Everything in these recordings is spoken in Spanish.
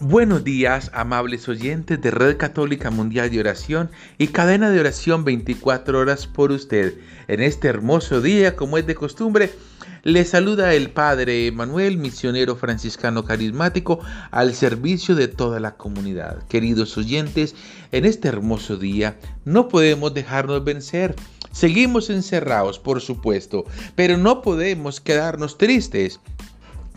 Buenos días, amables oyentes de Red Católica Mundial de Oración y cadena de oración 24 horas por usted. En este hermoso día, como es de costumbre, le saluda el Padre Manuel, misionero franciscano carismático, al servicio de toda la comunidad. Queridos oyentes, en este hermoso día no podemos dejarnos vencer. Seguimos encerrados, por supuesto, pero no podemos quedarnos tristes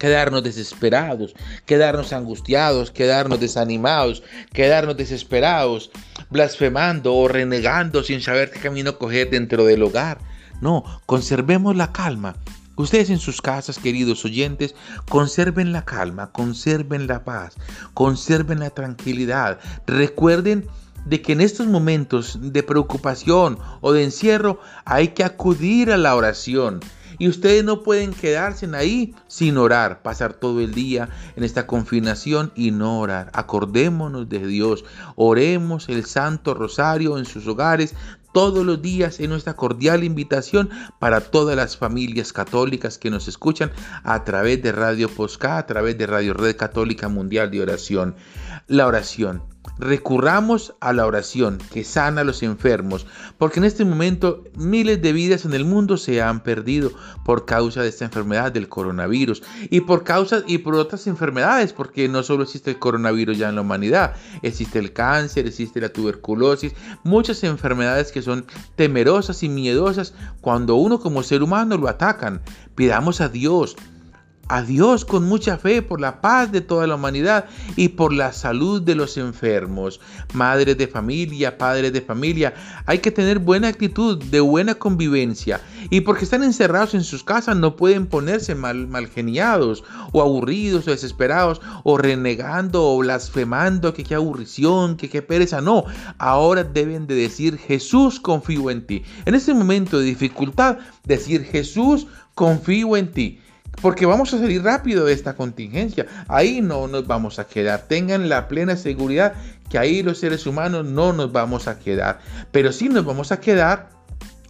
quedarnos desesperados, quedarnos angustiados, quedarnos desanimados, quedarnos desesperados, blasfemando o renegando sin saber qué camino coger dentro del hogar. No, conservemos la calma. Ustedes en sus casas, queridos oyentes, conserven la calma, conserven la paz, conserven la tranquilidad. Recuerden de que en estos momentos de preocupación o de encierro hay que acudir a la oración y ustedes no pueden quedarse ahí sin orar, pasar todo el día en esta confinación y no orar. Acordémonos de Dios, oremos el Santo Rosario en sus hogares, todos los días en nuestra cordial invitación para todas las familias católicas que nos escuchan a través de Radio Posca, a través de Radio Red Católica Mundial de Oración. La oración recurramos a la oración que sana a los enfermos, porque en este momento miles de vidas en el mundo se han perdido por causa de esta enfermedad del coronavirus y por causa y por otras enfermedades, porque no solo existe el coronavirus ya en la humanidad, existe el cáncer, existe la tuberculosis, muchas enfermedades que son temerosas y miedosas cuando uno como ser humano lo atacan. Pidamos a Dios a Dios con mucha fe por la paz de toda la humanidad y por la salud de los enfermos. Madres de familia, padres de familia, hay que tener buena actitud, de buena convivencia. Y porque están encerrados en sus casas no pueden ponerse mal, mal geniados o aburridos o desesperados o renegando o blasfemando que qué aburrición, que qué pereza. No, ahora deben de decir Jesús confío en ti. En este momento de dificultad, decir Jesús confío en ti porque vamos a salir rápido de esta contingencia. Ahí no nos vamos a quedar. Tengan la plena seguridad que ahí los seres humanos no nos vamos a quedar. Pero sí nos vamos a quedar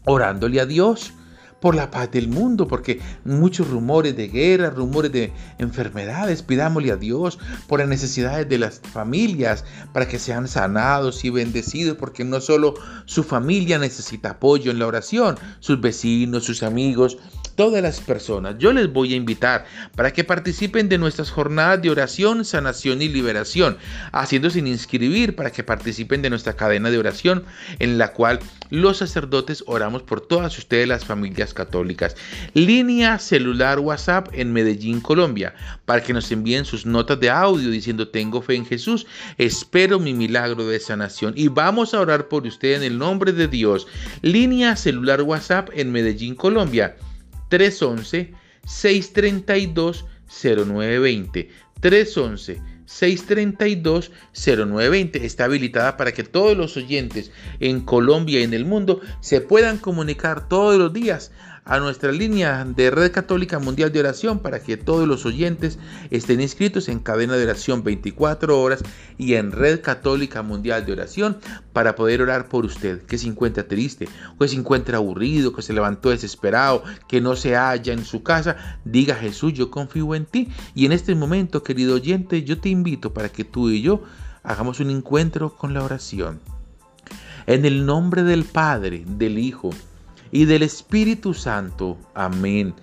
orándole a Dios por la paz del mundo, porque muchos rumores de guerra, rumores de enfermedades, pidámosle a Dios por las necesidades de las familias, para que sean sanados y bendecidos, porque no solo su familia necesita apoyo en la oración, sus vecinos, sus amigos, todas las personas. Yo les voy a invitar para que participen de nuestras jornadas de oración, sanación y liberación, haciendo sin inscribir para que participen de nuestra cadena de oración en la cual los sacerdotes oramos por todas ustedes las familias católicas. Línea celular WhatsApp en Medellín, Colombia, para que nos envíen sus notas de audio diciendo tengo fe en Jesús, espero mi milagro de sanación y vamos a orar por usted en el nombre de Dios. Línea celular WhatsApp en Medellín, Colombia 311-632-0920. 311-632-0920 está habilitada para que todos los oyentes en Colombia y en el mundo se puedan comunicar todos los días a nuestra línea de Red Católica Mundial de Oración para que todos los oyentes estén inscritos en cadena de oración 24 horas y en Red Católica Mundial de Oración para poder orar por usted que se encuentra triste, que se encuentra aburrido, que se levantó desesperado, que no se halla en su casa. Diga Jesús, yo confío en ti. Y en este momento, querido oyente, yo te invito para que tú y yo hagamos un encuentro con la oración. En el nombre del Padre, del Hijo, y del Espíritu Santo. Amén.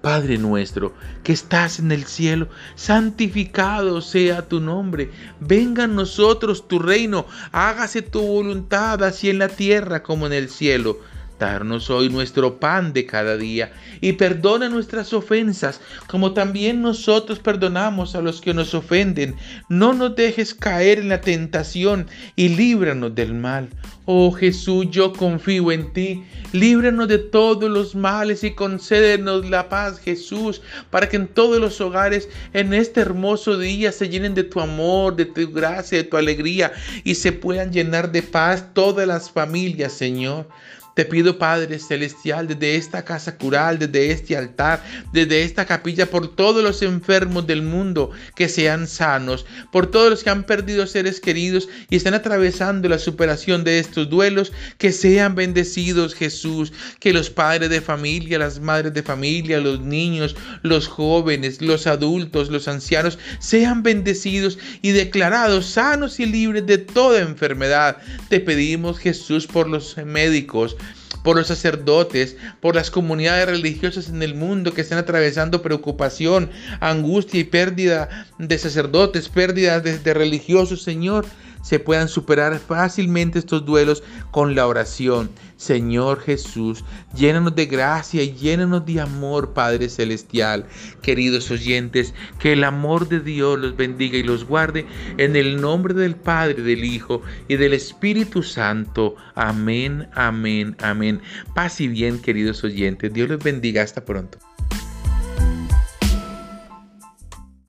Padre nuestro, que estás en el cielo, santificado sea tu nombre. Venga a nosotros tu reino, hágase tu voluntad así en la tierra como en el cielo. Darnos hoy nuestro pan de cada día y perdona nuestras ofensas, como también nosotros perdonamos a los que nos ofenden. No nos dejes caer en la tentación y líbranos del mal. Oh Jesús, yo confío en ti. Líbranos de todos los males y concédenos la paz, Jesús, para que en todos los hogares en este hermoso día se llenen de tu amor, de tu gracia, de tu alegría y se puedan llenar de paz todas las familias, Señor. Te pido, Padre Celestial, desde esta casa cural, desde este altar, desde esta capilla, por todos los enfermos del mundo que sean sanos, por todos los que han perdido seres queridos y están atravesando la superación de estos duelos, que sean bendecidos, Jesús, que los padres de familia, las madres de familia, los niños, los jóvenes, los adultos, los ancianos, sean bendecidos y declarados sanos y libres de toda enfermedad. Te pedimos, Jesús, por los médicos, por los sacerdotes, por las comunidades religiosas en el mundo que están atravesando preocupación, angustia y pérdida de sacerdotes, pérdida de, de religiosos, Señor se puedan superar fácilmente estos duelos con la oración. Señor Jesús, llénanos de gracia y llénanos de amor, Padre Celestial. Queridos oyentes, que el amor de Dios los bendiga y los guarde en el nombre del Padre, del Hijo y del Espíritu Santo. Amén, amén, amén. Paz y bien, queridos oyentes. Dios los bendiga. Hasta pronto.